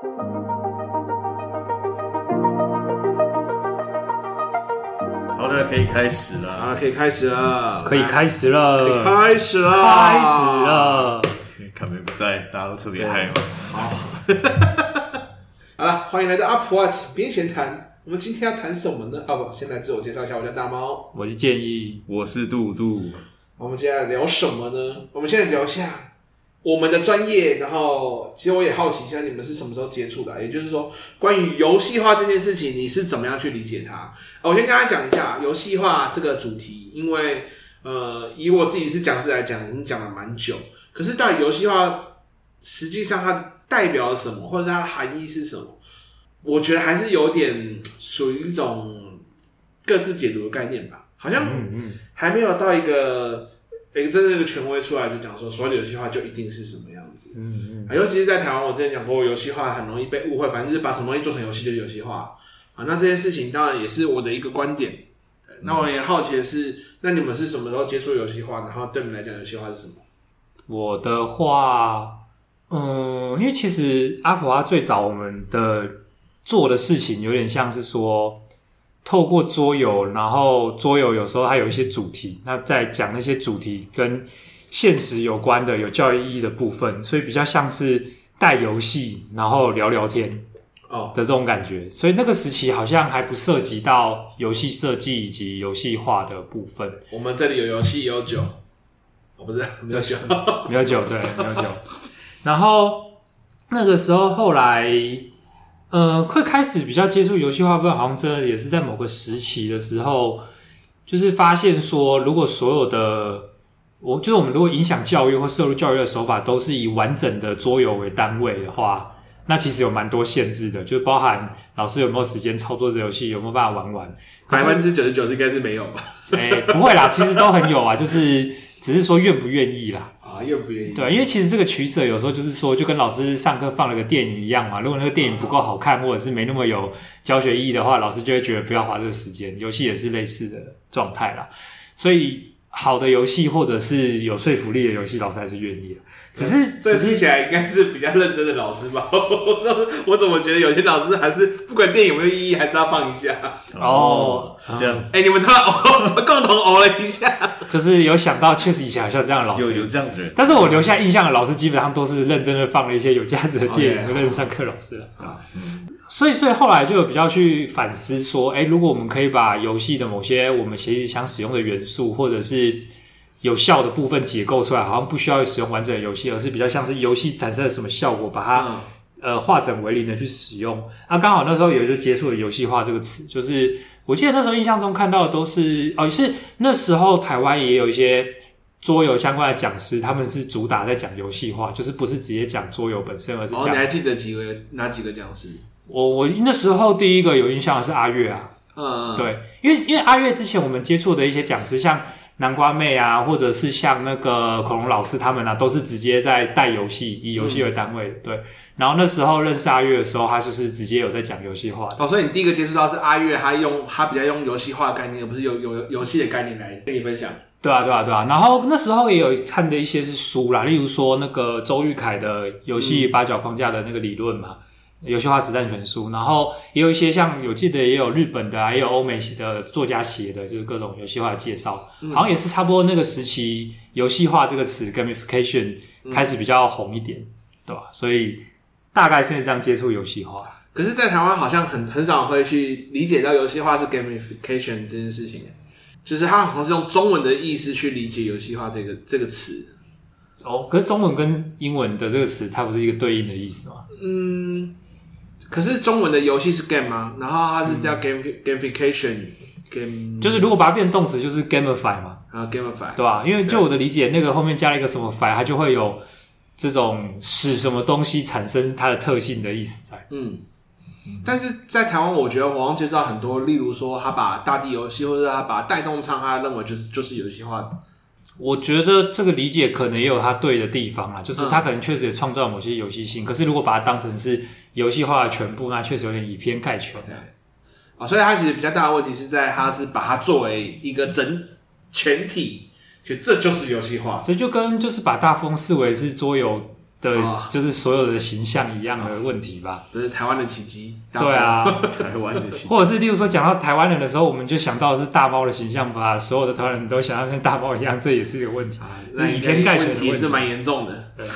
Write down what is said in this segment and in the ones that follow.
好的，可以开始了。啊，可以开始了，可以开始了，可以开始了，开始了。卡梅不在，大家都特别嗨。好，好了，欢迎来到 Up What 边闲谈。我们今天要谈什么呢？啊不，先来自我介绍一下，我叫大猫，我是建议，我是杜杜。我们今天来聊什么呢？我们现在聊一下我们的专业，然后其实我也好奇一下你们是什么时候接触的啊，也就是说，关于游戏化这件事情，你是怎么样去理解它？我先跟大家讲一下游戏化这个主题，因为呃，以我自己是讲师来讲，已经讲了蛮久。可是到底游戏化实际上它代表了什么，或者它的含义是什么？我觉得还是有点属于一种各自解读的概念吧。好像还没有到一个诶、欸、真正的权威出来就讲说，所有的游戏化就一定是什么样子。嗯嗯。尤其是在台湾，我之前讲过，游戏化很容易被误会，反正就是把什么东西做成游戏就是游戏化啊。那这件事情当然也是我的一个观点。那我也好奇的是，那你们是什么时候接触游戏化？然后对你们来讲，游戏化是什么？我的话，嗯，因为其实阿普阿最早我们的做的事情有点像是说。透过桌游，然后桌游有时候还有一些主题，那在讲那些主题跟现实有关的、有教育意义的部分，所以比较像是带游戏，然后聊聊天哦的这种感觉。所以那个时期好像还不涉及到游戏设计以及游戏化的部分。我们这里有游戏，有酒，哦，不是 没有酒，没有酒，对，没有酒。然后那个时候后来。呃，会开始比较接触游戏化，不过好像真的也是在某个时期的时候，就是发现说，如果所有的我就是我们如果影响教育或摄入教育的手法都是以完整的桌游为单位的话，那其实有蛮多限制的，就包含老师有没有时间操作这游戏，有没有办法玩完，百分之九十九应该是没有吧？哎、欸，不会啦，其实都很有啊，就是只是说愿不愿意啦。啊，又不愿意。对，因为其实这个取舍有时候就是说，就跟老师上课放了个电影一样嘛。如果那个电影不够好看，或者是没那么有教学意义的话，老师就会觉得不要花这个时间。游戏也是类似的状态啦。所以好的游戏或者是有说服力的游戏，老师还是愿意的。只是这听起来应该是比较认真的老师吧？我怎么觉得有些老师还是不管电影有没有意义，还是要放一下？哦，是这样子。哎、欸，你们突然哦，共同哦了一下，就是有想到，确实以前好像这样的老师有有这样子的人。但是我留下印象的老师，基本上都是认真的放了一些有价值的电影，认真上课老师了啊。所以，所以后来就有比较去反思说，哎、欸，如果我们可以把游戏的某些我们其实想使用的元素，或者是有效的部分解构出来，好像不需要使用完整的游戏，而是比较像是游戏产生了什么效果，把它、嗯、呃化整为零的去使用。啊，刚好那时候也就接触了游戏化这个词，就是我记得那时候印象中看到的都是哦，是那时候台湾也有一些桌游相关的讲师，他们是主打在讲游戏化，就是不是直接讲桌游本身，而是讲、哦。你还记得几个哪几个讲师？我我那时候第一个有印象的是阿月啊，嗯，对，因为因为阿月之前我们接触的一些讲师像。南瓜妹啊，或者是像那个恐龙老师他们啊，都是直接在带游戏，以游戏为单位的。对，然后那时候认识阿月的时候，他就是直接有在讲游戏化。哦，所以你第一个接触到是阿月，他用他比较用游戏化的概念，而不是有有游戏的概念来跟你分享。对啊，对啊，对啊。然后那时候也有看的一些是书啦，例如说那个周玉凯的游戏八角框架的那个理论嘛。游戏化实战全书，然后也有一些像有记得也有日本的啊，也有欧美的作家写的，就是各种游戏化的介绍，嗯，好像也是差不多那个时期，游戏化这个词 gamification 开始比较红一点，嗯，对吧？所以大概是这样接触游戏化。可是，在台湾好像很很少会去理解到游戏化是 gamification 这件事情，就是他好像是用中文的意思去理解游戏化这个这个词。哦，可是中文跟英文的这个词，它不是一个对应的意思吗？嗯。可是中文的游戏是 game 吗？然后它是叫 game gamification game，就是如果把它变成动词，就是 gamify 嘛。啊，gamify，对吧？因为就我的理解，那个后面加了一个什么 fy，它就会有这种使什么东西产生它的特性的意思在。嗯，但是在台湾，我觉得我好像接触到很多，例如说他把大地游戏，或者他把带动唱，他认为就是就是游戏化的。我觉得这个理解可能也有它对的地方啊，就是他可能确实也创造某些游戏性，可是如果把它当成是游戏化的全部，那确实有点以偏概全的。啊，所以它其实比较大的问题是在它是把它作为一个整全体，就这就是游戏化，所以就跟就是把大富翁视为是桌游的，哦就是所有的形象一样的问题吧。这是台湾的奇迹。对啊，台湾的奇迹，或者是例如说讲到台湾人的时候，我们就想到的是大猫的形象，把所有的台湾人都想要像大猫一样，这也是一个问题。啊，那以偏概全的问题问题是蛮严重的。对，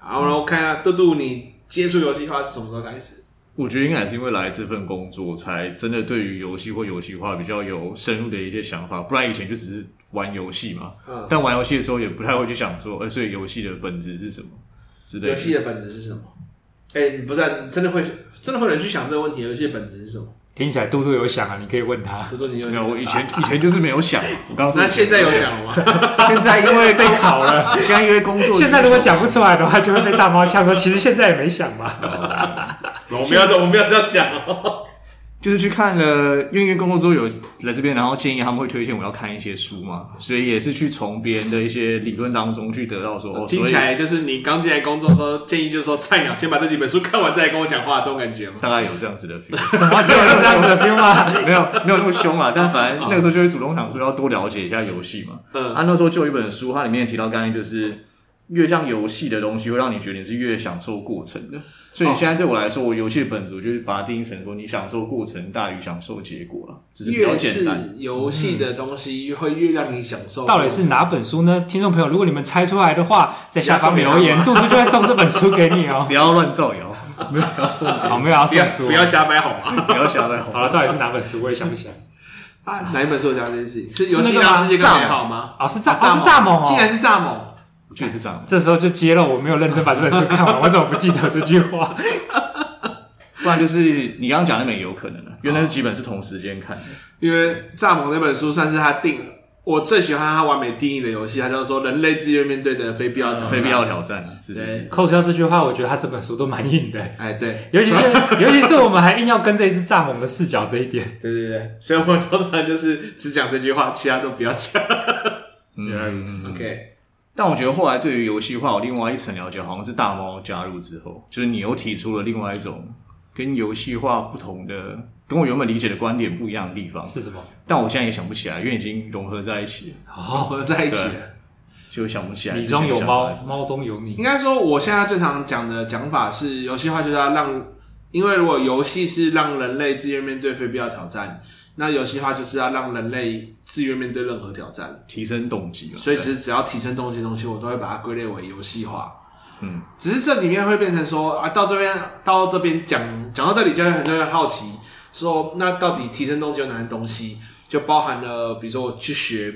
好，然后看一下杜杜，你接触游戏化是什么时候开始？我觉得应该是因为来这份工作，才真的对于游戏或游戏化比较有深入的一些想法。不然以前就只是玩游戏嘛，嗯，但玩游戏的时候也不太会去想说，呃，所以游戏的本质是什么之类的。游戏的本质是什么？哎、你不是、啊、你真的会真的会有人去想这个问题？游戏的本质是什么？听起来嘟嘟有想啊，你可以问他。嘟嘟，你有没有，想？我以前以前就是没有想。我刚刚说那现在有想了吗？现在因为被考了，现在因为工作，现在如果讲不出来的话，就会被大猫呛说，其实现在也没想嘛。我们要这，我们不要这样讲哦。就是去看了，因为因为工作之后有来这边，然后建议他们会推荐我要看一些书嘛，所以也是去从别人的一些理论当中去得到说，哦，听起来就是你刚进来工作的时候，建议就是说菜鸟先把这几本书看完，再来跟我讲话，这种感觉吗？大概有这样子的 feel，什么就有这样子的 feel 吗？没有没有那么凶啊，但反正那个时候就会主动想说要多了解一下游戏嘛。嗯，啊，那时候就有一本书，它里面提到概念就是越像游戏的东西，会让你觉得你是越享受过程的。所以现在对我来说，我游戏的本质，我就是把它定义成说，你享受过程大于享受结果了，只是比较游戏的东西，会越让你享受。到底是哪本书呢？听众朋友，如果你们猜出来的话，在下方留言，杜杜就会送这本书给你哦。不要乱造谣，没有要送，好，没有要不要送书，不要瞎掰好吗？不要瞎掰。好了，到底是哪本书？我也想不起来。啊，哪一本书讲这件事情？是游戏让世界更美好吗？哦，是蚱，蚱哦是蚱蜢哦，竟然是蚱蜢。我觉得是这样。这时候就揭露我没有认真把这本书看完，我怎么不记得这句话？不然就是你刚刚讲那本也有可能的，因为那几本是同时间看的。因为蚱蜢那本书算是他定，我最喜欢他完美定义的游戏，他就是说人类自愿面对的非必要挑战。非必要挑战，是是对是。扣除掉这句话，我觉得他这本书都蛮硬的，哎，对，尤其是尤其是我们还硬要跟这一只蚱蜢的视角这一点。对对对，所以我们通常就是只讲这句话，其他都不要讲。原来如此。OK，但我觉得后来对于游戏化有另外一层了解，好像是大猫加入之后，就是你又提出了另外一种跟游戏化不同的，跟我原本理解的观点不一样的地方。是什么？但我现在也想不起来，因为已经融合在一起了，融好，合在一起了。就想不起来。你中有猫猫中有你应。该说，我现在最常讲的讲法是，游戏化就是要让，因为如果游戏是让人类自愿面对非必要挑战，那游戏化就是要让人类自愿面对任何挑战。提升动机嘛。所以其实只要提升动机的东西，我都会把它归类为游戏化。嗯，只是这里面会变成说啊，到这边到这边讲讲到这里，就会很多人好奇说，那到底提升动机有哪些东西？就包含了，比如说我去学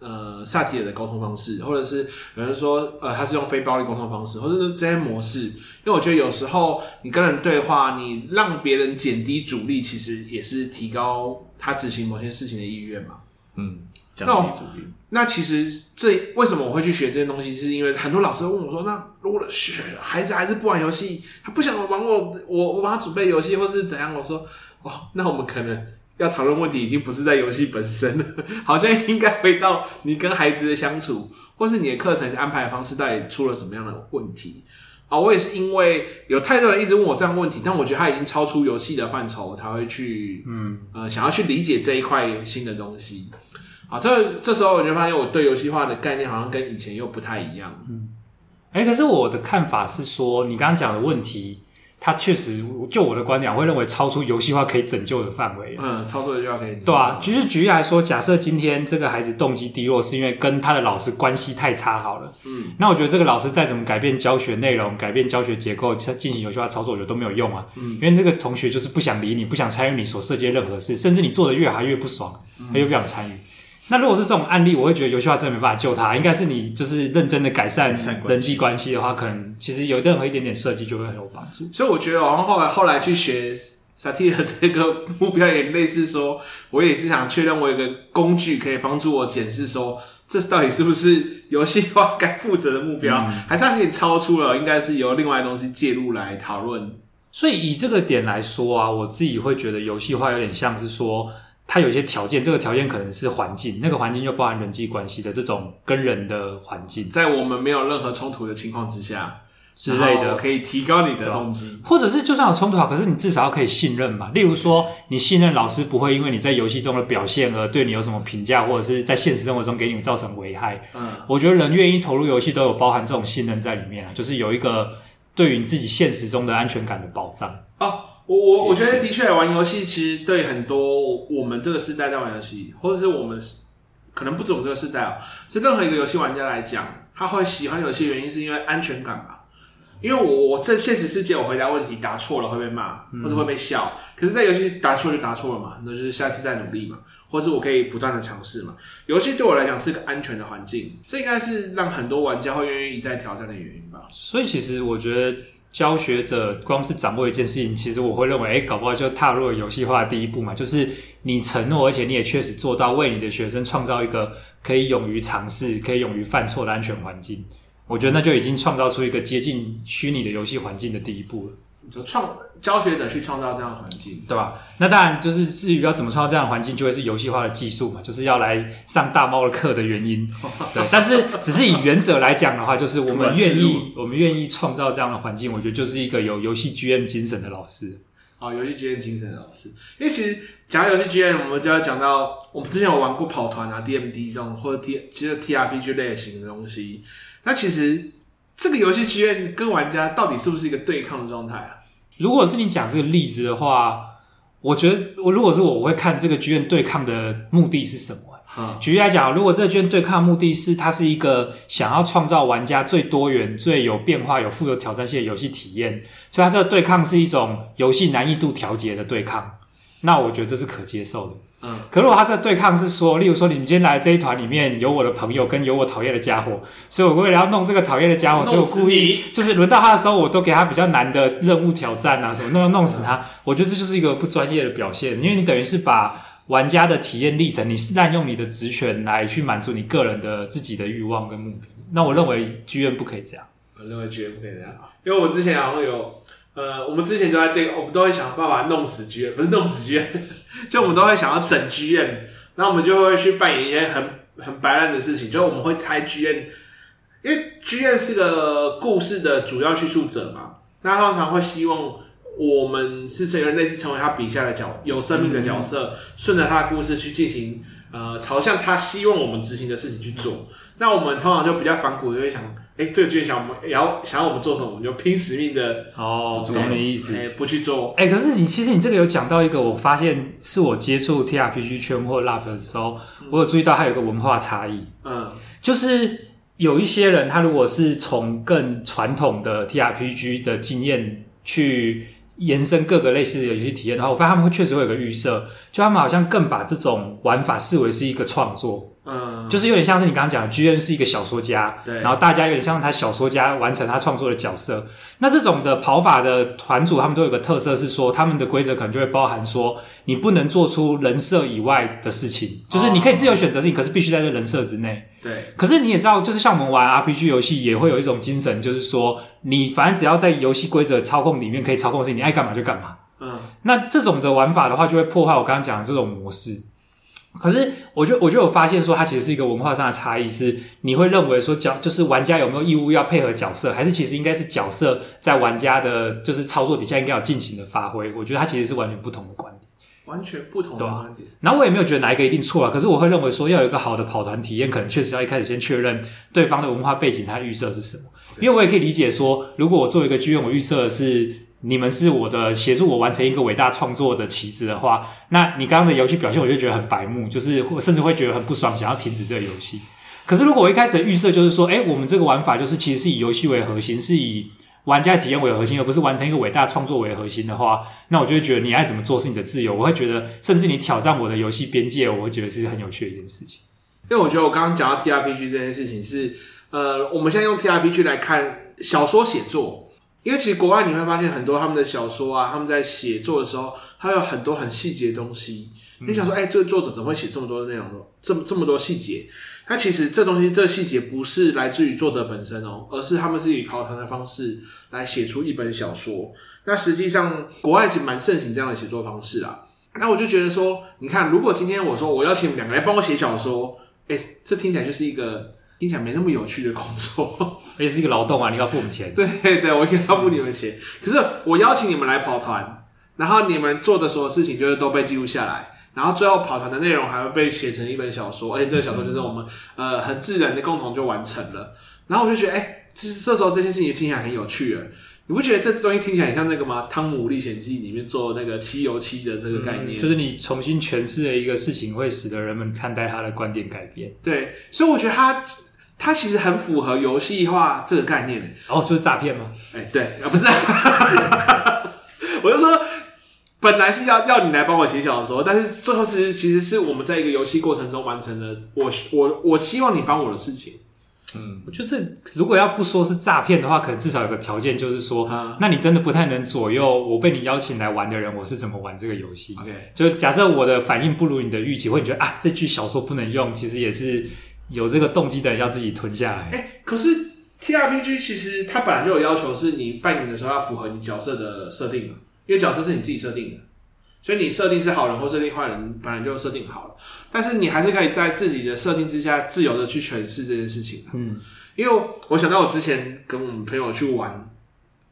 呃萨提尔的沟通方式，或者是有人说呃他是用非暴力沟通方式，或者是这些模式。因为我觉得有时候你跟人对话，你让别人减低阻力，其实也是提高他执行某些事情的意愿嘛。嗯，降低阻力。那其实这为什么我会去学这些东西？是因为很多老师问我说：“那如果学孩子还是不玩游戏，他不想玩我，我我帮他准备游戏，或是怎样？”我说：“哦，那我们可能要讨论问题已经不是在游戏本身了，好像应该回到你跟孩子的相处，或是你的课程安排的方式到底出了什么样的问题啊？”我也是因为有太多人一直问我这样的问题，但我觉得他已经超出游戏的范畴，我才会去嗯呃想要去理解这一块新的东西。啊，这这时候我就发现我对游戏化的概念好像跟以前又不太一样。嗯，哎、欸，可是我的看法是说，你刚刚讲的问题，它确实就我的观点，我会认为超出游戏化可以拯救的范围。嗯，超出游戏化可以。对啊，其实举例来说，假设今天这个孩子动机低落，是因为跟他的老师关系太差好了。嗯，那我觉得这个老师再怎么改变教学内容、改变教学结构、进行游戏化操作，我觉得都没有用啊。嗯，因为这个同学就是不想理你，不想参与你所涉及的任何事，甚至你做的越还越不爽，他又不想参与。那如果是这种案例，我会觉得游戏化真的没办法救他。应该是你就是认真的改善人际关系的话，可能其实有任何一点点设计就会很有帮助。所以我觉得，然后后来后来去学萨提的这个目标也类似说，我也是想确认我有一个工具可以帮助我检视说，这到底是不是游戏化该负责的目标，嗯、还是它可以超出了，应该是由另外的东西介入来讨论。所以以这个点来说啊，我自己会觉得游戏化有点像是说。它有一些条件，这个条件可能是环境，那个环境就包含人际关系的这种跟人的环境，在我们没有任何冲突的情况之下，之类的，可以提高你的动机，或者是就算有冲突好，可是你至少要可以信任嘛。例如说，你信任老师不会因为你在游戏中的表现而对你有什么评价，或者是在现实生活中给你造成危害。嗯，我觉得人愿意投入游戏都有包含这种信任在里面啊，就是有一个对于你自己现实中的安全感的保障。哦，我我我觉得的确玩游戏其实对很多我们这个时代在玩游戏，或者是我们可能不止我们这个时代啊，是任何一个游戏玩家来讲，他会喜欢游戏原因是因为安全感吧。因为我我在现实世界我回答问题答错了会被骂或者会被笑，嗯、可是，在游戏答错就答错了嘛，那就是下次再努力嘛，或是我可以不断的尝试嘛。游戏对我来讲是个安全的环境，这应该是让很多玩家会愿意一再挑战的原因吧。所以其实我觉得教学者光是掌握一件事情，其实我会认为，哎，搞不好就踏入了游戏化的第一步嘛，就是你承诺，而且你也确实做到，为你的学生创造一个可以勇于尝试、可以勇于犯错的安全环境。我觉得那就已经创造出一个接近虚拟的游戏环境的第一步了。就创教学者去创造这样的环境，对吧？那当然就是至于要怎么创造这样的环境，就会是游戏化的技术嘛，就是要来上大猫的课的原因。对，但是只是以原则来讲的话，就是我们愿意，我们愿意创造这样的环境，我觉得就是一个有游戏 GM 精神的老师。好，游戏 GM 精神的老师，因为其实讲到游戏 GM，我们就要讲到我们之前有玩过跑团啊、DMD 这种或者 T 其实 TRPG 类型的东西。那其实这个游戏剧院跟玩家到底是不是一个对抗的状态啊？如果是你讲这个例子的话，我觉得我如果是我，我会看这个剧院对抗的目的是什么。嗯，举例来讲，如果这个剧院对抗的目的是它是一个想要创造玩家最多元、最有变化、有富有挑战性的游戏体验，所以它这个对抗是一种游戏难易度调节的对抗，那我觉得这是可接受的。嗯，可如果他这对抗是说，例如说你们今天来这一团里面有我的朋友跟有我讨厌的家伙，所以我为了要弄这个讨厌的家伙，所以我故意就是轮到他的时候，我都给他比较难的任务挑战啊，什么弄要弄死他。我觉得这就是一个不专业的表现，因为你等于是把玩家的体验历程，你是滥用你的职权来去满足你个人的自己的欲望跟目的。那我认为剧院不可以这样，我认为剧院不可以这样，因为我之前好像有。呃，我们之前都在对，我们都会想办法弄死剧院，不是弄死剧院，就我们都会想要整剧院，然后我们就会去扮演一些很很白烂的事情，就我们会猜剧院，因为剧院是个故事的主要叙述者嘛，那通常会希望我们是成为类似成为他笔下的角有生命的角色，顺着、嗯、他的故事去进行，呃，朝向他希望我们执行的事情去做，那我们通常就比较反骨，就会想。哎，这个剧院想我们，也要想要我们做什么，我们就拼死命的哦，懂你意思。哎，不去做。哎，可是你其实你这个有讲到一个，我发现是我接触 TRPG 圈或 Love 的时候，嗯、我有注意到它有一个文化差异。嗯，就是有一些人，他如果是从更传统的 TRPG 的经验去延伸各个类似的游戏体验的话，我发现他们会确实会有个预设，就他们好像更把这种玩法视为是一个创作。嗯，就是有点像是你刚刚讲的，GM 是一个小说家，对，然后大家有点像他小说家完成他创作的角色。那这种的跑法的团组，他们都有个特色是说，他们的规则可能就会包含说，你不能做出人设以外的事情，就是你可以自由选择事情，可是必须在这人设之内。对，可是你也知道，就是像我们玩 RPG 游戏，也会有一种精神，就是说，你反正只要在游戏规则操控里面可以操控的事情，你爱干嘛就干嘛。嗯，那这种的玩法的话，就会破坏我刚刚讲的这种模式。可是，我就我就有发现说，它其实是一个文化上的差异，是你会认为说角就是玩家有没有义务要配合角色，还是其实应该是角色在玩家的就是操作底下应该有尽情的发挥？我觉得它其实是完全不同的观点，完全不同的观点。然后我也没有觉得哪一个一定错啊，可是我会认为说，要有一个好的跑团体验，可能确实要一开始先确认对方的文化背景，他预设是什么。因为我也可以理解说，如果我做一个剧院，我预设的是。你们是我的协助我完成一个伟大创作的棋子的话，那你刚刚的游戏表现我就觉得很白目，就是甚至会觉得很不爽，想要停止这个游戏。可是如果我一开始的预设就是说，哎，我们这个玩法就是其实是以游戏为核心，是以玩家体验为核心，而不是完成一个伟大创作为核心的话，那我就会觉得你爱怎么做是你的自由。我会觉得，甚至你挑战我的游戏边界，我会觉得是很有趣的一件事情。因为我觉得我刚刚讲到 TRPG 这件事情是，呃，我们现在用 TRPG 来看小说写作。因为其实国外你会发现很多他们的小说啊，他们在写作的时候，他有很多很细节的东西。你想说，哎，这个作者怎么会写这么多的内容呢？这么这么多细节？那其实这东西，这细节不是来自于作者本身哦，而是他们是以跑团的方式来写出一本小说。那实际上，国外其实蛮盛行这样的写作方式啊。那我就觉得说，你看，如果今天我说我邀请两个来帮我写小说，哎，这听起来就是一个听起来没那么有趣的工作，而且是一个劳动啊，你要付我们钱。对对，我一定要付你们钱。可是我邀请你们来跑团，然后你们做的所有事情就是都被记录下来，然后最后跑团的内容还会被写成一本小说，而且这个小说就是我们呃很自然的共同就完成了。然后我就觉得，哎，其实这时候这件事情听起来很有趣了。你不觉得这东西听起来很像那个吗？《汤姆历险记》里面做那个漆油漆的这个概念，嗯，就是你重新诠释了一个事情，会使得人们看待他的观点改变。对，所以我觉得他。它其实很符合游戏化这个概念，哦，就是诈骗吗？哎、欸，对啊，不是，我就说，本来是要要你来帮我写小说，但是最后是其实是我们在一个游戏过程中完成了我我我希望你帮我的事情。嗯，我觉得如果要不说是诈骗的话，可能至少有个条件，就是说，嗯、那你真的不太能左右我被你邀请来玩的人，我是怎么玩这个游戏。OK，就假设我的反应不如你的预期，或你觉得啊，这句小说不能用，其实也是。有这个动机的人要自己吞下来。哎、欸，可是 T R P G 其实它本来就有要求，是你扮演的时候要符合你角色的设定嘛，因为角色是你自己设定的，所以你设定是好人或设定坏人，本来就设定好了。但是你还是可以在自己的设定之下自由的去诠释这件事情。嗯，因为我想到我之前跟我们朋友去玩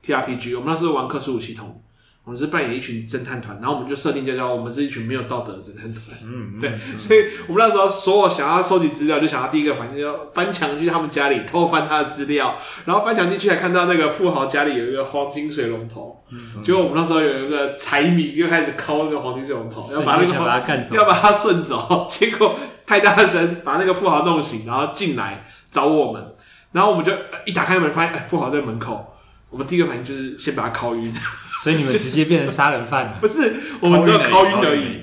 T R P G，我们那时候玩克苏鲁系统。我们是扮演一群侦探团，然后我们就设定就叫我们是一群没有道德的侦探团。嗯，对，所以我们那时候所有想要收集资料，就想要第一个反正就翻墙去他们家里偷翻他的资料，然后翻墙进去还看到那个富豪家里有一个黄金水龙头。嗯，结果我们那时候有一个财迷就开始敲那个黄金水龙头，要把那个把他干走，要把他顺走，结果太大声，把那个富豪弄醒，然后进来找我们，然后我们就一打开门发现，哎，富豪在门口，我们第一个反应就是先把他敲晕。所以你们直接变成杀人犯了？不是，我们只有敲晕而已，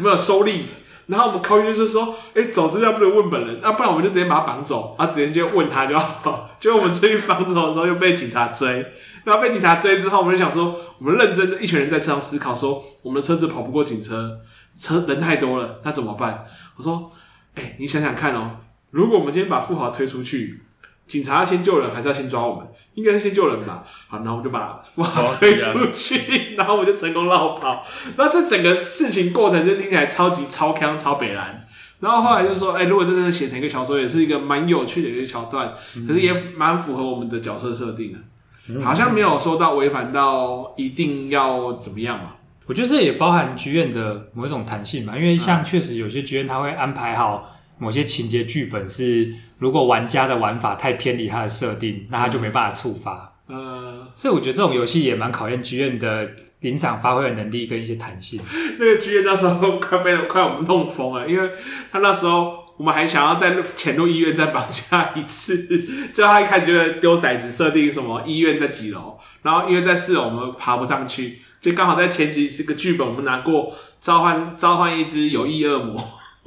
没有收力。然后我们敲晕就是说，哎、欸，走资料不能问本人，那、啊、不然我们就直接把他绑走，啊，直接就问他就好。结果我们出去绑走的时候又被警察追，然后被警察追之后，我们就想说，我们认真的一群人在车上思考说，我们的车子跑不过警车，车人太多了，那怎么办？我说，哎、欸，你想想看哦，如果我们今天把富豪推出去。警察要先救人，还是要先抓我们？应该是先救人吧。好，然后我们就把富豪推出去，然后我们就成功绕跑。那这整个事情过程就听起来超级超康超北蓝。然后后来就说，哎、欸，如果真的写成一个小说，也是一个蛮有趣的一个桥段，可是也蛮符合我们的角色设定的。好像没有说到违反到一定要怎么样嘛。我觉得这也包含剧院的某一种弹性嘛，因为像确实有些剧院他会安排好某些情节剧本是。如果玩家的玩法太偏离他的设定，那他就没办法触发。嗯，所以我觉得这种游戏也蛮考验剧院的临场发挥的能力跟一些弹性。那个剧院那时候快被快我们弄疯了，因为他那时候我们还想要在潜入医院再绑架一次，就他一看觉得丢骰子设定什么医院在几楼，然后因为在四楼我们爬不上去，就刚好在前几这个剧本我们拿过召唤召唤一只有意恶魔。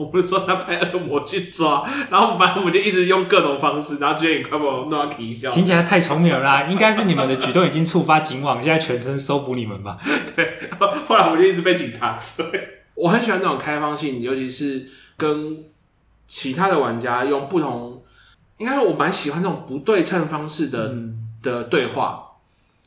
我不是说他派恶魔去抓，然后反正我们就一直用各种方式，然后居然也快把我弄到啼笑。听起来太聪明了啦！应该是你们的举动已经触发警网，现在全身搜捕你们吧？对。后来我就一直被警察追。我很喜欢这种开放性，尤其是跟其他的玩家用不同，应该说我蛮喜欢这种不对称方式的、嗯、的对话。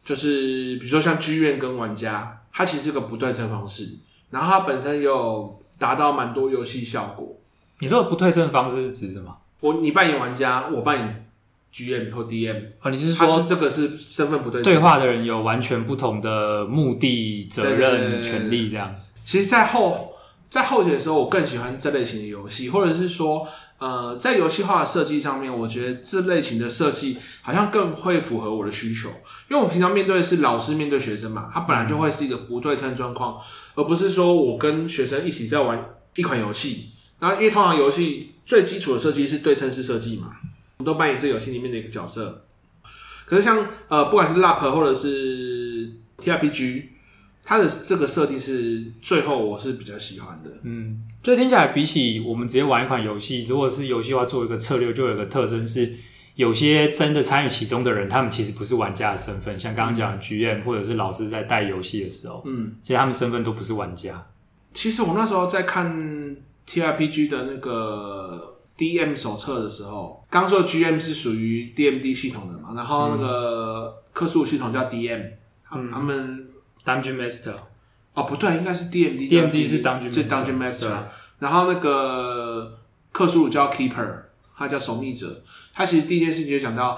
就是比如说像剧院跟玩家，它其实是个不对称方式，然后它本身有。达到蛮多游戏效果。你说的不对称方式是指什么？我你扮演玩家，我扮演 GM 或 DM。哦，你是说是这个是身份不对称？对话的人有完全不同的目的、责任、权利这样子。其实，在后在后期的时候，我更喜欢这类型的游戏，或者是说，呃，在游戏化的设计上面，我觉得这类型的设计好像更会符合我的需求。因为我平常面对的是老师面对学生嘛，他本来就会是一个不对称状况。而不是说我跟学生一起在玩一款游戏，然后因为通常游戏最基础的设计是对称式设计嘛，我们都扮演这游戏里面的一个角色。可是像呃，不管是 LARP 或者是 TRPG，它的这个设定是最后我是比较喜欢的。嗯，就听起来比起我们直接玩一款游戏，如果是游戏的话做一个策略，就有一个特征是。有些真的参与其中的人，他们其实不是玩家的身份，像刚刚讲的剧院或者是老师在带游戏的时候，嗯，其实他们身份都不是玩家。其实我那时候在看 TRPG 的那个 DM 手册的时候，刚说 GM 是属于 DMD 系统的嘛，然后那个克数系统叫 DM，嗯，他们 Dungeon Master，哦不对，应该是 DMD，DMD 是 Dungeon，是 Dungeon Master，然后那个克苏鲁叫 Keeper。他叫守密者。他其实第一件事情就讲到，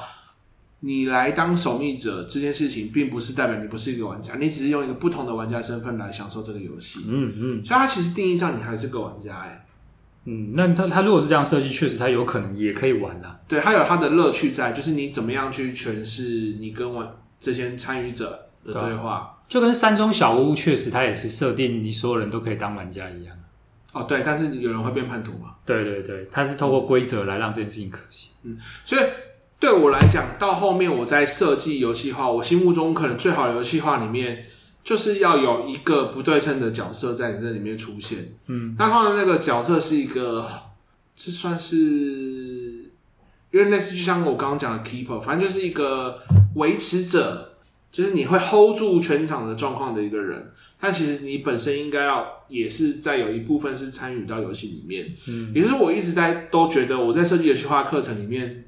你来当守密者这件事情，并不是代表你不是一个玩家，你只是用一个不同的玩家身份来享受这个游戏。嗯嗯，所以他其实定义上你还是个玩家哎、欸。嗯，那他他如果是这样设计，确实他有可能也可以玩啦。对，他有他的乐趣在，就是你怎么样去诠释你跟玩这些参与者的对话，就跟山中小屋确实它也是设定你所有人都可以当玩家一样。哦，对，但是有人会变叛徒嘛？对对对，他是透过规则来让这件事情可行。嗯，所以对我来讲，到后面我在设计游戏化，我心目中可能最好的游戏化里面。就是要有一个不对称的角色在你这里面出现，嗯，那他的那个角色是一个，这算是，因为类似就像我刚刚讲的 keeper，反正就是一个维持者，就是你会 hold 住全场的状况的一个人。但其实你本身应该要也是在有一部分是参与到游戏里面，嗯，也就是我一直在都觉得我在设计游戏化课程里面，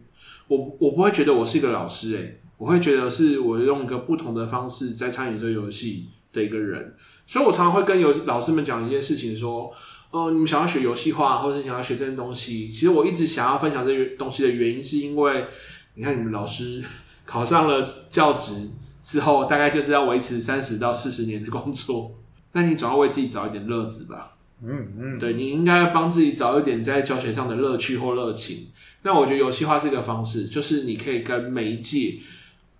我我不会觉得我是一个老师，诶。我会觉得是我用一个不同的方式在参与这个游戏的一个人，所以我常常会跟游老师们讲一件事情，说，呃，你们想要学游戏化，或者你想要学这些东西，其实我一直想要分享这个东西的原因，是因为你看你们老师考上了教职之后，大概就是要维持三十到四十年的工作，那你总要为自己找一点乐子吧？嗯嗯，对，你应该要帮自己找一点在教学上的乐趣或热情。那我觉得游戏化是一个方式，就是你可以跟媒介。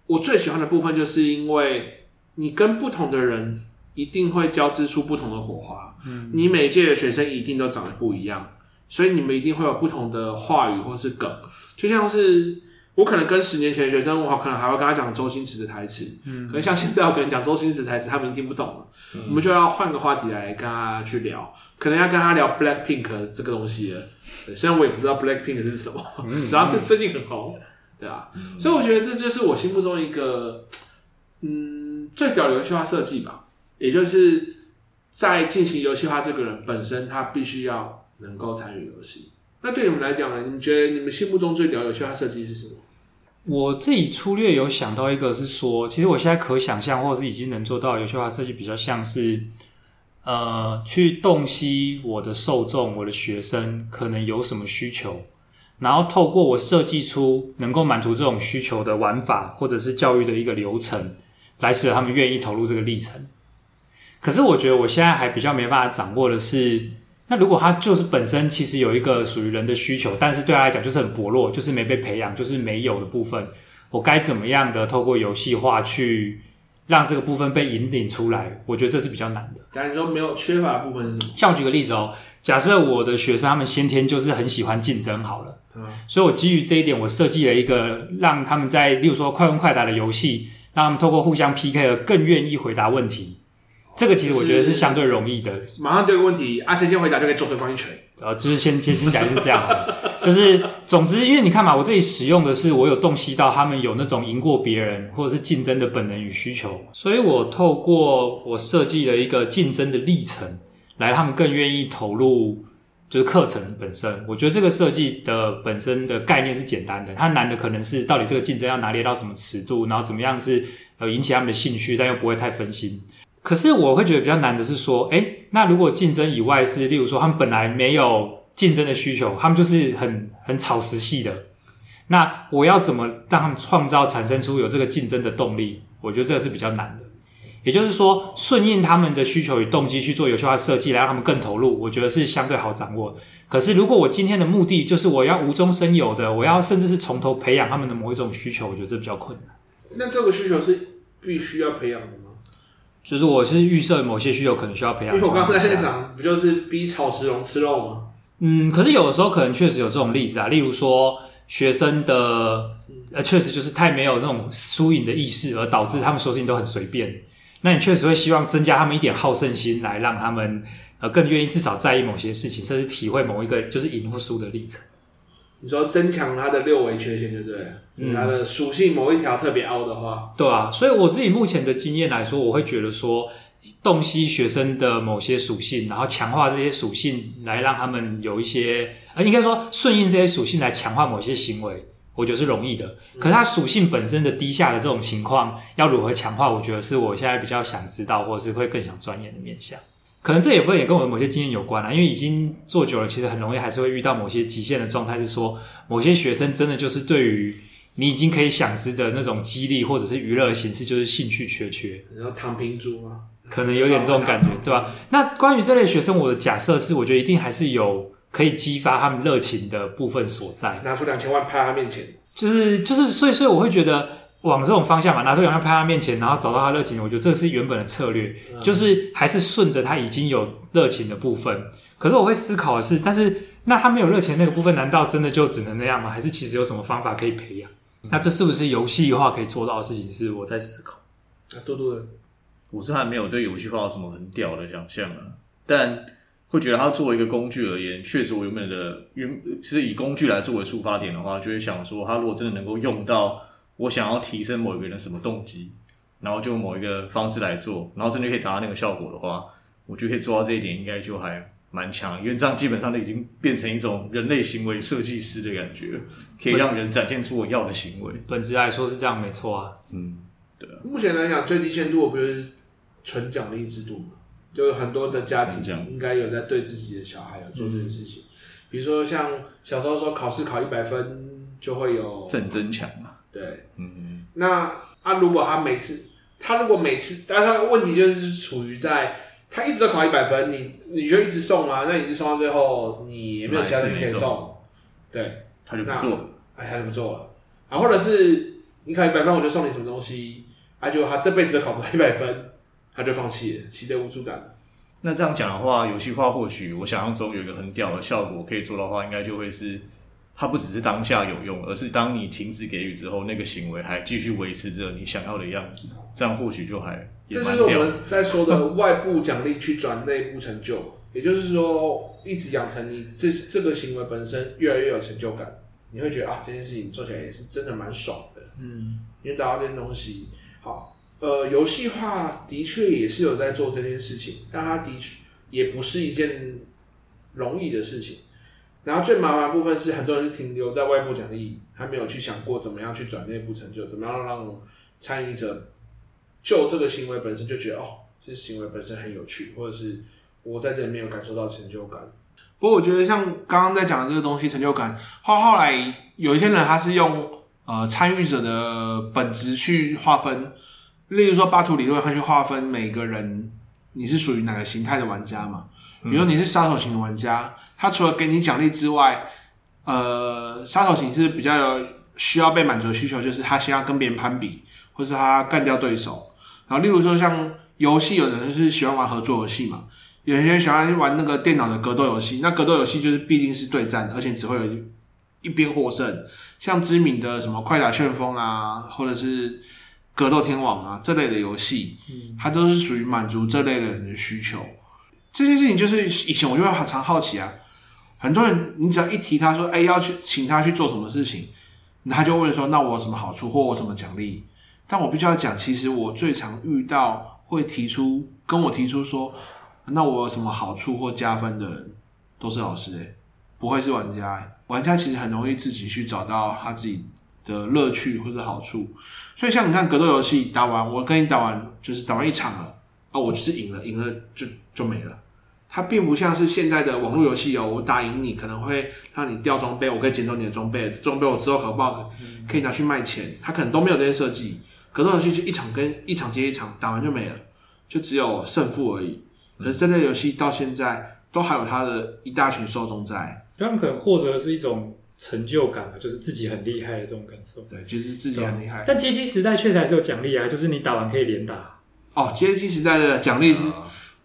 我最喜欢的部分，就是因为你跟不同的人一定会交织出不同的火花。嗯，你每一届的学生一定都长得不一样，所以你们一定会有不同的话语或是梗。就像是我可能跟十年前的学生，我可能还会跟他讲周星驰的台词。嗯，可能像现在我可能讲周星驰的台词，他们听不懂了。嗯，我们就要换个话题来跟他去聊，可能要跟他聊 Black Pink 这个东西了。对，虽然我也不知道 Black Pink 是什么，只要这最近很红。对啊，嗯、所以我觉得这就是我心目中一个，嗯，最屌的游戏化设计吧。也就是在进行游戏化这个人本身，他必须要能够参与游戏。那对你们来讲呢？你们觉得你们心目中最屌游戏化设计是什么？我自己粗略有想到一个，是说，其实我现在可想象，或者是已经能做到游戏化设计，比较像是，呃，去洞悉我的受众，我的学生可能有什么需求。然后透过我设计出能够满足这种需求的玩法，或者是教育的一个流程，来使得他们愿意投入这个历程。可是我觉得我现在还比较没办法掌握的是，那如果他就是本身其实有一个属于人的需求，但是对他来讲就是很薄弱，就是没被培养，就是没有的部分，我该怎么样的透过游戏化去让这个部分被引领出来？我觉得这是比较难的。但是你说没有缺乏的部分是什么？像我举个例子哦，假设我的学生他们先天就是很喜欢竞争，好了。所以，我基于这一点，我设计了一个让他们在，例如说快问快答的游戏，让他们透过互相 PK 而更愿意回答问题。这个其实我觉得是相对容易的。马上对个问题，啊，谁先回答就可以揍对方一拳。呃，就是先先先讲就是这样，就是总之，因为你看嘛，我这里使用的是我有洞悉到他们有那种赢过别人或者是竞争的本能与需求，所以我透过我设计了一个竞争的历程，来他们更愿意投入。就是课程本身，我觉得这个设计的本身的概念是简单的，它难的可能是到底这个竞争要拿捏到什么尺度，然后怎么样是呃引起他们的兴趣，但又不会太分心。可是我会觉得比较难的是说，诶，那如果竞争以外是，例如说他们本来没有竞争的需求，他们就是很很草食系的，那我要怎么让他们创造产生出有这个竞争的动力？我觉得这个是比较难的。也就是说，顺应他们的需求与动机去做有效化设计，来让他们更投入，我觉得是相对好掌握。可是，如果我今天的目的就是我要无中生有的，我要甚至是从头培养他们的某一种需求，我觉得这比较困难。那这个需求是必须要培养的吗？就是我是预设某些需求可能需要培养。因为我刚才在讲，不就是逼草食龙吃肉吗？嗯，可是有的时候可能确实有这种例子啊，例如说学生的呃，确实就是太没有那种输赢的意识，而导致他们说事情都很随便。那你确实会希望增加他们一点好胜心，来让他们呃更愿意至少在意某些事情，甚至体会某一个就是赢或输的历程。你说增强他的六维缺陷，对不对？嗯，他的属性某一条特别凹的话，对啊。所以我自己目前的经验来说，我会觉得说，洞悉学生的某些属性，然后强化这些属性，来让他们有一些，呃，应该说顺应这些属性来强化某些行为。我觉得是容易的，可是它属性本身的低下的这种情况要如何强化？我觉得是我现在比较想知道，或是会更想钻研的面向。可能这也不会也跟我的某些经验有关啊，因为已经做久了，其实很容易还是会遇到某些极限的状态，是说某些学生真的就是对于你已经可以想知的那种激励或者是娱乐形式，就是兴趣缺缺，然后躺平族吗？可能有点这种感觉，对吧？那关于这类学生，我的假设是，我觉得一定还是有可以激发他们热情的部分所在。拿出两千万拍他面前，就是就是，所以所以我会觉得往这种方向嘛，拿出两千万拍他面前，然后找到他热情，我觉得这是原本的策略，嗯、就是还是顺着他已经有热情的部分。可是我会思考的是，但是那他没有热情的那个部分，难道真的就只能那样吗？还是其实有什么方法可以培养？嗯、那这是不是游戏化可以做到的事情？是我在思考。啊，多多的。我是还没有对游戏化有什么很屌的想象啊，但会觉得它作为一个工具而言，确实我原本的原其实以工具来作为出发点的话，就会想说，它如果真的能够用到我想要提升某一个人的什么动机，然后就某一个方式来做，然后真的可以达到那个效果的话，我觉得可以做到这一点，应该就还蛮强，因为这样基本上都已经变成一种人类行为设计师的感觉，可以让人展现出我要的行为。本质来说是这样，没错啊，嗯。对啊，目前来讲，最低限度不就是纯奖励制度嘛？就是很多的家庭应该有在对自己的小孩有做这件事情。嗯、比如说，像小时候说考试考一百分就会有正增强嘛。对，嗯嗯。那啊，如果他每次他如果每次，但他的问题就是处于在他一直都考一百分，你你就一直送啊？那你一直送到最后，你也没有其他东西可以送，对，他就不做，哎，他就不做了啊，或者是。你考一百分，我就送你什么东西？啊，结果他这辈子都考不到一百分，他就放弃了，习得无助感。那这样讲的话，游戏化或许我想象中有一个很屌的效果可以做的话，应该就会是，它不只是当下有用，而是当你停止给予之后，那个行为还继续维持着你想要的样子，这样或许就还。这就是我们在说的外部奖励去转内部成就，也就是说，一直养成你这这个行为本身越来越有成就感，你会觉得啊，这件事情做起来也是真的蛮爽的。嗯，因为达到这件东西，好，呃，游戏化的确也是有在做这件事情，但它的确也不是一件容易的事情。然后最麻烦的部分是，很多人是停留在外部奖励，还没有去想过怎么样去转内部成就，怎么样让参与者就这个行为本身就觉得哦，这行为本身很有趣，或者是我在这里面有感受到成就感。不过我觉得像刚刚在讲的这个东西，成就感后后来有一些人他是用。呃，参与者的本质去划分，例如说巴图理论，他去划分每个人你是属于哪个形态的玩家嘛？比如你是杀手型的玩家，他除了给你奖励之外，呃，杀手型是比较有需要被满足的需求，就是他先要跟别人攀比，或是他干掉对手。然后，例如说像游戏，有的人是喜欢玩合作游戏嘛，有些人喜欢玩那个电脑的格斗游戏，那格斗游戏就是必定是对战，而且只会有一一边获胜。像知名的什么快打旋风啊，或者是格斗天王啊这类的游戏，它都是属于满足这类的人的需求。这些事情就是以前我就会很常好奇啊，很多人你只要一提他说，哎，要去请他去做什么事情，他就问说，那我有什么好处或我什么奖励？但我必须要讲，其实我最常遇到会提出跟我提出说，那我有什么好处或加分的人，都是老师、不会是玩家、玩家其实很容易自己去找到他自己的乐趣或者好处，所以像你看格斗游戏打完，我跟你打完就是打完一场了啊，我就是赢了，赢了就就没了。它并不像是现在的网络游戏有，我打赢你可能会让你掉装备，我可以捡走你的装备，装备我之后可不好可以拿去卖钱，它可能都没有这些设计。格斗游戏就一场跟一场接一场打完就没了，就只有胜负而已。可是这类游戏到现在都还有它的一大群受众在。他们可能获得的是一种成就感，就是自己很厉害的这种感受。对，就是自己很厉害。但街机时代确实还是有奖励啊，就是你打完可以连打。哦，街机时代的奖励是，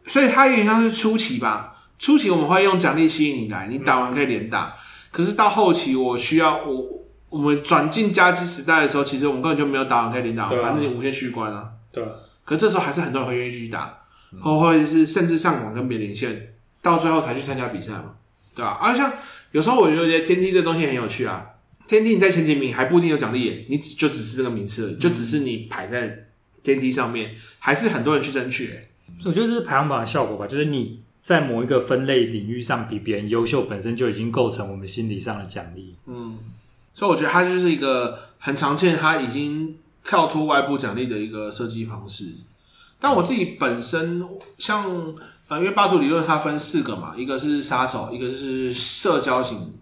所以它有点像是初期吧。初期我们会用奖励吸引你来，你打完可以连打。嗯、可是到后期，我需要我我们转进加机时代的时候，其实我们根本就没有打完可以连打，对啊、反正你无限续关啊。对。可这时候还是很多人会愿意继续打，或或者是甚至上网跟别人连线，到最后才去参加比赛嘛。对吧？啊，像有时候我觉得天梯这东西很有趣啊。天梯你在前几名还不一定有奖励耶，你只就只是这个名次而已，就只是你排在天梯上面，还是很多人去争取。我觉得这是排行榜的效果吧，就是你在某一个分类领域上比别人优秀，本身就已经构成我们心理上的奖励。嗯，所以我觉得它就是一个很常见，它已经跳脱外部奖励的一个设计方式。但我自己本身像呃，因为霸主理论它分四个嘛，一个是杀手，一个是社交型，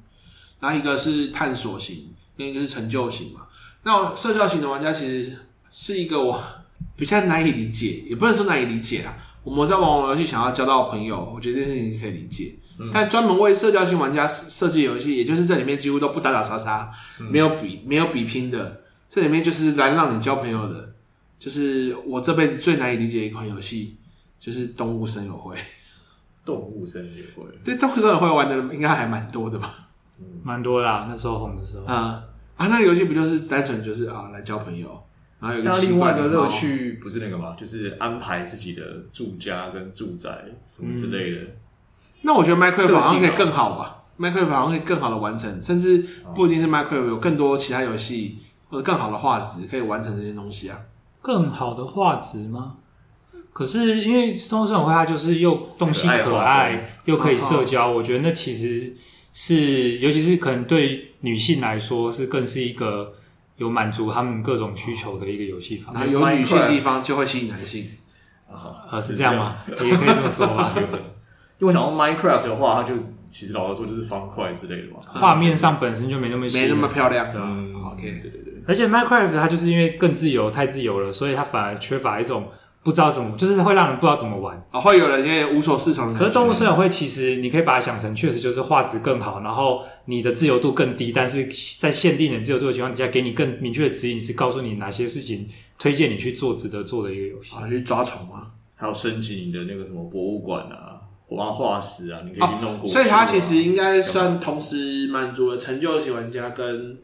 然后一个是探索型，另一个是成就型嘛。那社交型的玩家其实是一个我比较难以理解，也不能说难以理解啦。我们在玩网络游戏想要交到朋友，我觉得这件事情是可以理解。嗯、但专门为社交性玩家设计游戏，也就是这里面几乎都不打打杀杀，没有比没有比拼的，这里面就是来让你交朋友的。就是我这辈子最难以理解的一款游戏，就是《动物森友会》。动物森友会，对，《动物森友会》玩的应该还蛮多的吧？嗯，蛮多啦，那时候红的时候。啊啊，那个游戏不就是单纯就是啊来交朋友，然后有一个另外的乐趣不是那个吗？就是安排自己的住家跟住宅什么之类的。嗯、那我觉得 Minecraft 好像可以更好吧？Minecraft 好像可以更好的完成，甚至不一定是 Minecraft 有更多其他游戏或者更好的画质可以完成这些东西啊。更好的画质吗？可是因为《动物森友会》它就是又东西可爱，又可以社交，我觉得那其实是，尤其是可能对女性来说，是更是一个有满足他们各种需求的一个游戏方式。有女性的地方就会吸引男性啊？呃，是这样吗？也可以这么说吧。因为我想到 Minecraft 的话，它就其实老实说就是方块之类的嘛，画面上本身就没那么没那么漂亮，嗯，OK，对对对。而且 Minecraft 它就是因为更自由，太自由了，所以它反而缺乏一种不知道怎么，就是会让人不知道怎么玩啊。会有人因为无所适从。可是动物森友会其实你可以把它想成，确实就是画质更好，然后你的自由度更低，但是在限定的自由度的情况底下，给你更明确的指引，是告诉你哪些事情推荐你去做，值得做的一个游戏。啊，去抓虫啊，还有升级你的那个什么博物馆啊，挖化石啊，你可以去弄过、啊。所以它其实应该算同时满足了成就型玩家跟。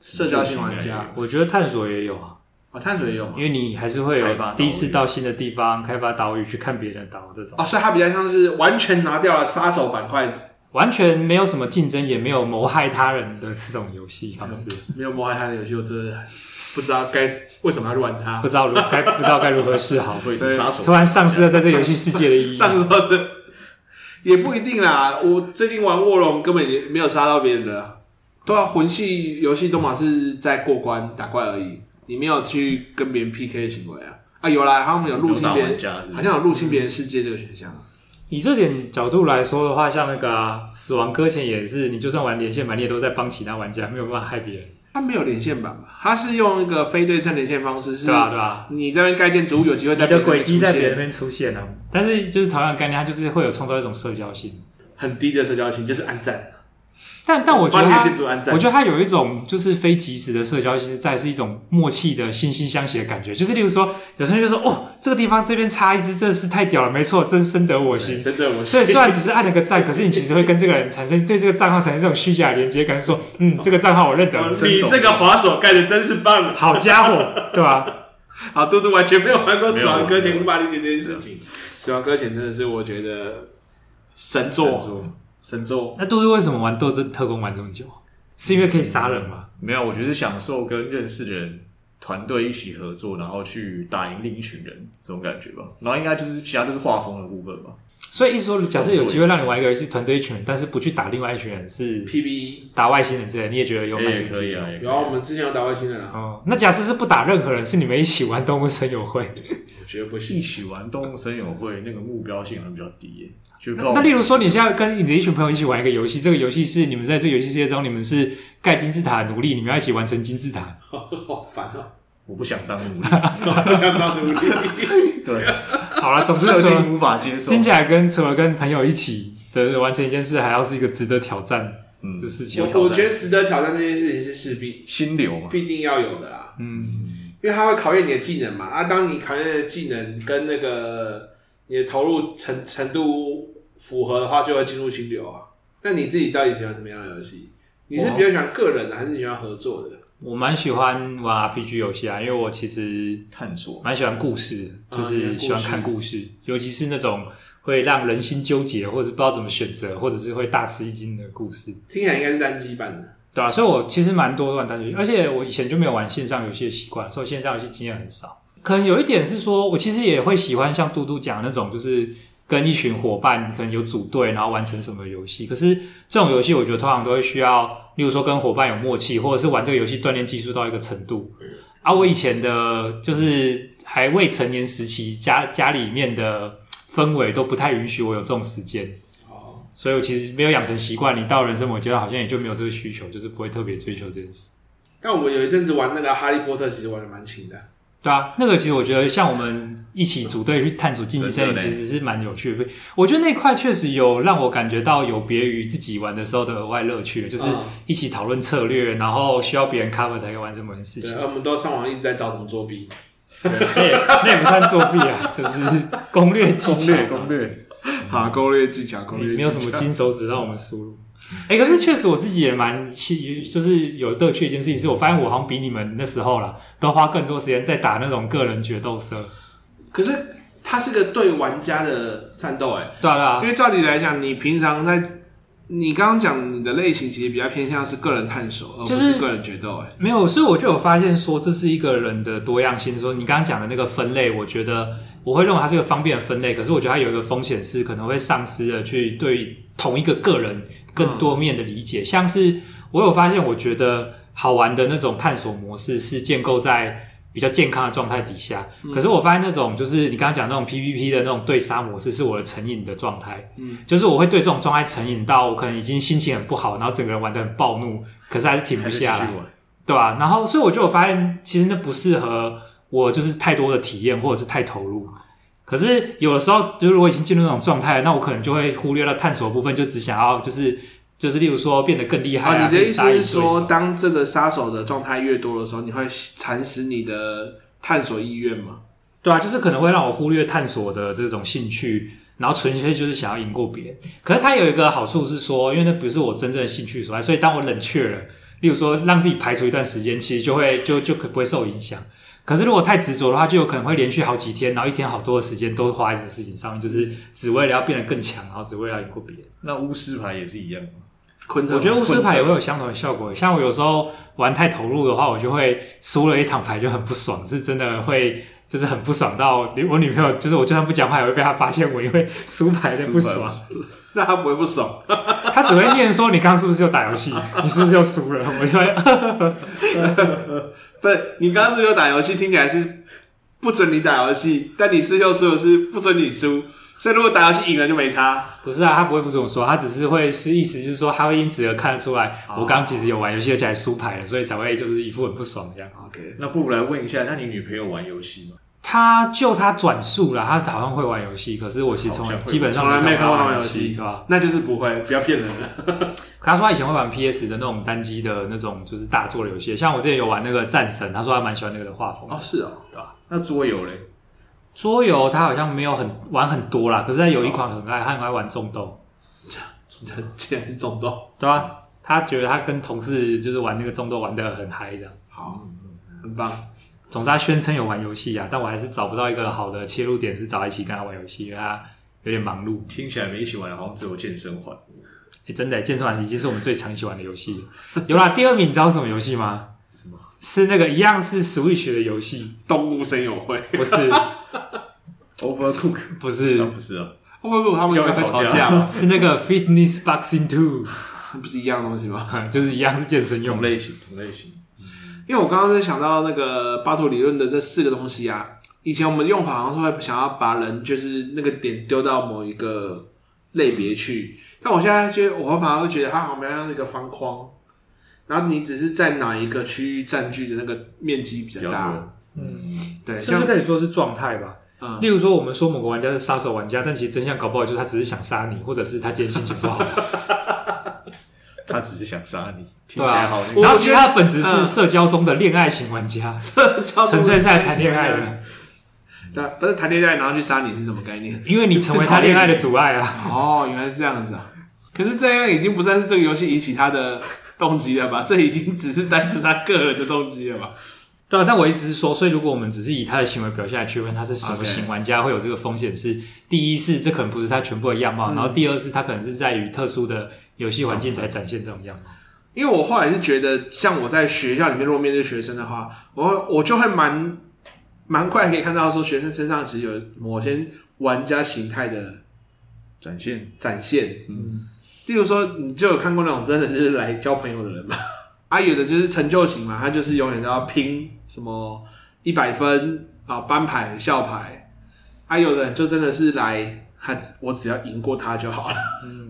社交型玩家，我觉得探索也有啊，啊，探索也有，因为你还是会有第一次到新的地方开发岛屿去看别人岛这种。哦，所以它比较像是完全拿掉了杀手板块，完全没有什么竞争，也没有谋害他人的这种游戏方式。没有谋害他人的游戏，我真的不知道该为什么要去玩它，不知道如该不知道该如何是好。会是 杀手突然丧失了在这游戏世界的意义，丧失了也不一定啦。我最近玩卧龙，根本也没有杀到别人的。对啊，魂系游戏都嘛是在过关打怪而已，你没有去跟别人 PK 的行为啊？啊，有啦，他们有入侵别人，好像有入侵别人世界这个选项。以这点角度来说的话，像那个、啊、死亡搁浅也是，你就算玩连线版，你也都在帮其他玩家，没有办法害别人。他没有连线版吧？他是用一个非对称连线方式，是？对啊，对啊。你这边盖建筑物有机会在你的轨迹在别人那边出现啊。但是就是同样的概念，它就是会有创造一种社交性，很低的社交性，就是暗赞。但但我觉得他，我觉得他有一种就是非即时的社交，其实在是一种默契的惺惺相惜的感觉。就是例如说，有时候就说，哦，这个地方这边插一支，真是太屌了，没错，真深得我心，深得我心。所以虽然只是按了个赞，可是你其实会跟这个人产生对这个账号产生这种虚假连接感，说，嗯，这个账号我认得。你这个滑手盖的真是棒，好家伙，对吧？好，嘟嘟完全没有玩过《死亡搁浅》，无法理解这件事情。《死亡搁浅》真的是我觉得神作。神作，那都是为什么玩斗争特工玩这么久？是因为可以杀人吗？没有，我觉得是享受跟认识的人团队一起合作，然后去打赢另一群人这种感觉吧。然后应该就是其他就是画风的部分吧。所以意思说，假设有机会让你玩一个游戏，团队一群人，但是不去打另外一群人，是 PVE 打外星人之类，你也觉得有蛮也可以啊？有啊，我们之前有打外星人啊。哦，那假设是不打任何人，是你们一起玩动物森友会？我觉得不行，一起玩动物森友会那个目标性好像比较低耶。那，那例如说，你现在跟你的一群朋友一起玩一个游戏，这个游戏是你们在这个游戏世界中，你们是盖金字塔的奴隶，你们要一起完成金字塔。好烦啊！我不想当奴隶，我不想当奴隶。对，好了，总之设定无法接受，听起来跟除了跟朋友一起的完成一件事，还要是一个值得挑战的事情。我我觉得值得挑战这件事情是势必心流嘛，必定要有的啦。嗯，因为它会考验你的技能嘛。啊，当你考验的技能跟那个你的投入程程度。符合的话就会进入心流啊。那你自己到底喜欢什么样的游戏？你是比较喜欢个人的，还是你喜欢合作的？我蛮喜欢玩 RPG 游戏啊，因为我其实探索蛮喜欢故事，就是喜欢看故事，尤其是那种会让人心纠结，或者是不知道怎么选择，或者是会大吃一惊的故事。听起来应该是单机版的，对啊，所以我其实蛮多玩单机，而且我以前就没有玩线上游戏的习惯，所以线上游戏经验很少。可能有一点是说，我其实也会喜欢像嘟嘟讲那种，就是。跟一群伙伴可能有组队，然后完成什么游戏。可是这种游戏，我觉得通常都会需要，例如说跟伙伴有默契，或者是玩这个游戏锻炼技术到一个程度。啊、我以前的，就是还未成年时期，家家里面的氛围都不太允许我有这种时间。哦，所以我其实没有养成习惯。你到人生某阶段，好像也就没有这个需求，就是不会特别追求这件事。但我们有一阵子玩那个哈利波特，其实玩的蛮勤的。对啊，那个其实我觉得像我们一起组队去探索竞技森林，其实是蛮有趣的。我觉得那块确实有让我感觉到有别于自己玩的时候的额外乐趣，就是一起讨论策略，然后需要别人 cover 才可以完成某件事情。对，我们都上网一直在找怎么作弊，那也那也不算作弊啊，就是攻略技巧，攻略，好，攻略技巧，攻略，没有什么金手指让我们输入。哎、欸，可是确实我自己也蛮就是有乐趣一件事情，是我发现我好像比你们那时候啦，都花更多时间在打那种个人决斗色。可是它是个对玩家的战斗，哎，对啊，对啊，因为照理来讲，你平常在你刚刚讲你的类型，其实比较偏向是个人探索，而不是个人决斗，哎，没有，所以我就有发现说，这是一个人的多样性。说你刚刚讲的那个分类，我觉得我会认为它是个方便的分类，可是我觉得它有一个风险是可能会丧失了去对同一个个人。更多面的理解，像是我有发现，我觉得好玩的那种探索模式是建构在比较健康的状态底下。可是我发现那种就是你刚刚讲那种 PVP 的那种对杀模式，是我的成瘾的状态。嗯，就是我会对这种状态成瘾到我可能已经心情很不好，然后整个人玩的很暴怒，可是还是停不下来，对吧？然后所以我就有发现，其实那不适合我，就是太多的体验或者是太投入。可是有的时候，就是我已经进入那种状态，那我可能就会忽略了探索的部分，就只想要就是就是，例如说变得更厉害啊。啊，你的意思是说，当这个杀手的状态越多的时候，你会蚕食你的探索意愿吗？对啊，就是可能会让我忽略探索的这种兴趣，然后纯粹就是想要赢过别人。可是它有一个好处是说，因为那不是我真正的兴趣所在，所以当我冷却了，例如说让自己排除一段时间，其实就会就就可不会受影响。可是，如果太执着的话，就有可能会连续好几天，然后一天好多的时间都花在这个事情上面，就是只为了要变得更强，然后只为了要赢过别人。那巫师牌也是一样吗？我觉得巫师牌也会有相同的效果。像我有时候玩太投入的话，我就会输了一场牌就很不爽，是真的会就是很不爽到我女朋友，就是我就算不讲话也会被她发现我因为输牌的不爽。那她不会不爽，她只会念说：“你刚刚是不是又打游戏？你是不是又输了？”我就会。不是，你刚刚是不是有打游戏？听起来是不准你打游戏，但你是又说的是不准你输，所以如果打游戏赢了就没差。不是啊，他不会不准我说，他只是会是意思就是说，他会因此而看得出来，我刚刚其实有玩游戏而且还输牌了，所以才会就是一副很不爽这样。OK，那不如来问一下，那你女朋友玩游戏吗？他就他转述了，他早上会玩游戏，可是我其实从来基本上从来没看过他玩游戏，对吧？那就是不会，不要骗人了。可他说他以前会玩 PS 的那种单机的那种就是大作的游戏，像我之前有玩那个战神，他说他蛮喜欢那个的画风。哦，是啊，对吧？那桌游嘞？桌游他好像没有很玩很多啦，可是他有一款很爱，他很爱玩种豆。这竟然是种豆，对吧？他觉得他跟同事就是玩那个种豆玩的很嗨，这样子。好，很棒。总之他宣称有玩游戏啊，但我还是找不到一个好的切入点，是找他一起跟他玩游戏，因为他有点忙碌。听起来没一起玩，好像只有健身环。欸、真的，健身环已经是我们最长期玩的游戏。有啦，第二名你知道什么游戏吗？什么？是那个一样是 Switch 的游戏，《动物森友会 》不是，Overcook 不是，不是啊，Overcook 他们有在吵架，是那个 Fitness Boxing Two，不是一样的东西吗？就是一样是健身用类型，同类型。因为我刚刚在想到那个巴图理论的这四个东西啊，以前我们用法好像是会想要把人就是那个点丢到某一个类别去，但我现在觉得我反而会觉得它好像比较像是一个方框，然后你只是在哪一个区域占据的那个面积比较大，嗯，对，甚至可以说是状态吧，嗯，例如说我们说某个玩家是杀手玩家，但其实真相搞不好就是他只是想杀你，或者是他今天心情不好。他只是想杀你，对啊。然后其实他的本质是社交中的恋爱型玩家，纯粹是在谈恋爱的。对，不是谈恋爱然后去杀你是什么概念？因为你成为他恋爱的阻碍啊。哦，原来是这样子啊。可是这样已经不算是这个游戏引起他的动机了吧？这已经只是单是他个人的动机了吧？对啊。但我意思是说，所以如果我们只是以他的行为表现来区分他是什么型玩家，会有这个风险是：第一是这可能不是他全部的样貌，然后第二是他可能是在于特殊的。游戏环境才展现这种样貌，因为我后来是觉得，像我在学校里面，如果面对学生的话，我我就会蛮蛮快可以看到说，学生身上其实有某些玩家形态的展现展现。嗯，例如说，你就有看过那种真的就是来交朋友的人嘛？啊，有的就是成就型嘛，他就是永远都要拼什么一百分。啊班牌、校牌，还、啊、有的人就真的是来，他我只要赢过他就好了，嗯，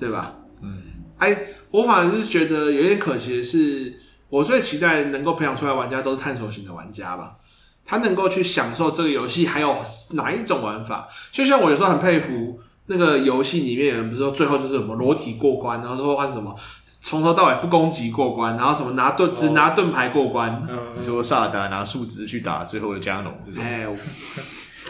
对吧？嗯，哎，我反而是觉得有点可惜的是，我最期待能够培养出来玩家都是探索型的玩家吧，他能够去享受这个游戏还有哪一种玩法，就像我有时候很佩服那个游戏里面，不是说最后就是什么裸体过关，然后说换什么。从头到尾不攻击过关，然后什么拿盾只拿盾牌过关。哦嗯、你说萨尔达拿数值去打最后的加农这种，哎，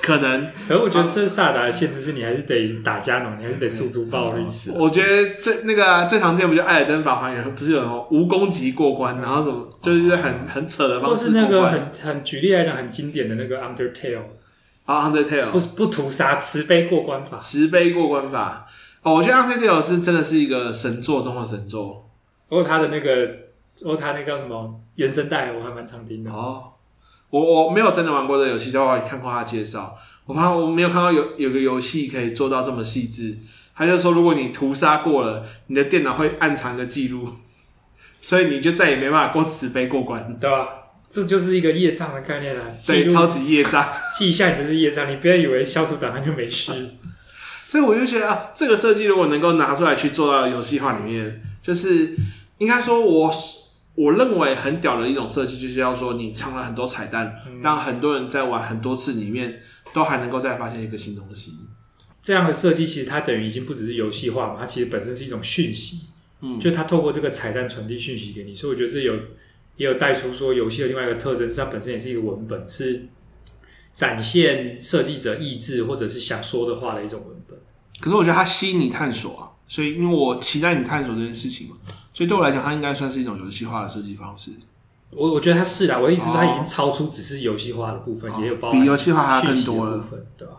可能。可是我觉得这萨尔达的限制是你还是得打加农，你还是得诉诸暴力。是、嗯，我觉得最那个、啊、最常见不就艾尔登法环也不是有什么无攻击过关，然后怎么就是很很扯的方式过关。或是那个很很举例来讲很经典的那个 Undertale 啊、oh,，Undertale 不不屠杀慈悲过关法，慈悲过关法。哦，我觉得 Undertale 是真的是一个神作中的神作。不过他的那个，不过他那个叫什么原声带，我还蛮常听的。哦，我我没有真的玩过这个游戏，但我看过他介绍。我发现我没有看到有有个游戏可以做到这么细致。他就说，如果你屠杀过了，你的电脑会暗藏个记录，所以你就再也没办法过慈悲过关，对吧？这就是一个业障的概念啊，对，超级业障，记一下你就是业障，你不要以为消除档案就没事。所以我就觉得啊，这个设计如果能够拿出来去做到游戏化里面，就是。应该说我，我我认为很屌的一种设计，就是要说你藏了很多彩蛋，嗯、让很多人在玩很多次里面，都还能够再发现一个新东西。这样的设计其实它等于已经不只是游戏化嘛，它其实本身是一种讯息。嗯，就它透过这个彩蛋传递讯息给你，所以我觉得这有也有带出说游戏的另外一个特征，是它本身也是一个文本，是展现设计者意志或者是想说的话的一种文本。可是我觉得它吸引你探索啊，所以因为我期待你探索这件事情嘛。所以对我来讲，它应该算是一种游戏化的设计方式。我我觉得它是啦，我的意思是它已经超出只是游戏化的部分，哦、也有包含比游戏化还要更多的部分，对吧？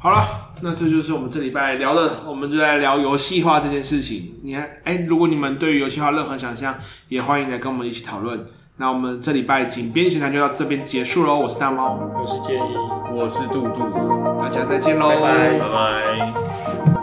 好了，那这就是我们这礼拜聊的，我们就来聊游戏化这件事情。你看，哎、欸，如果你们对于游戏化任何想象，也欢迎来跟我们一起讨论。那我们这礼拜井编闲谈就到这边结束喽。我是大猫，我是建议，我是杜杜，大家再见喽，拜拜。拜拜。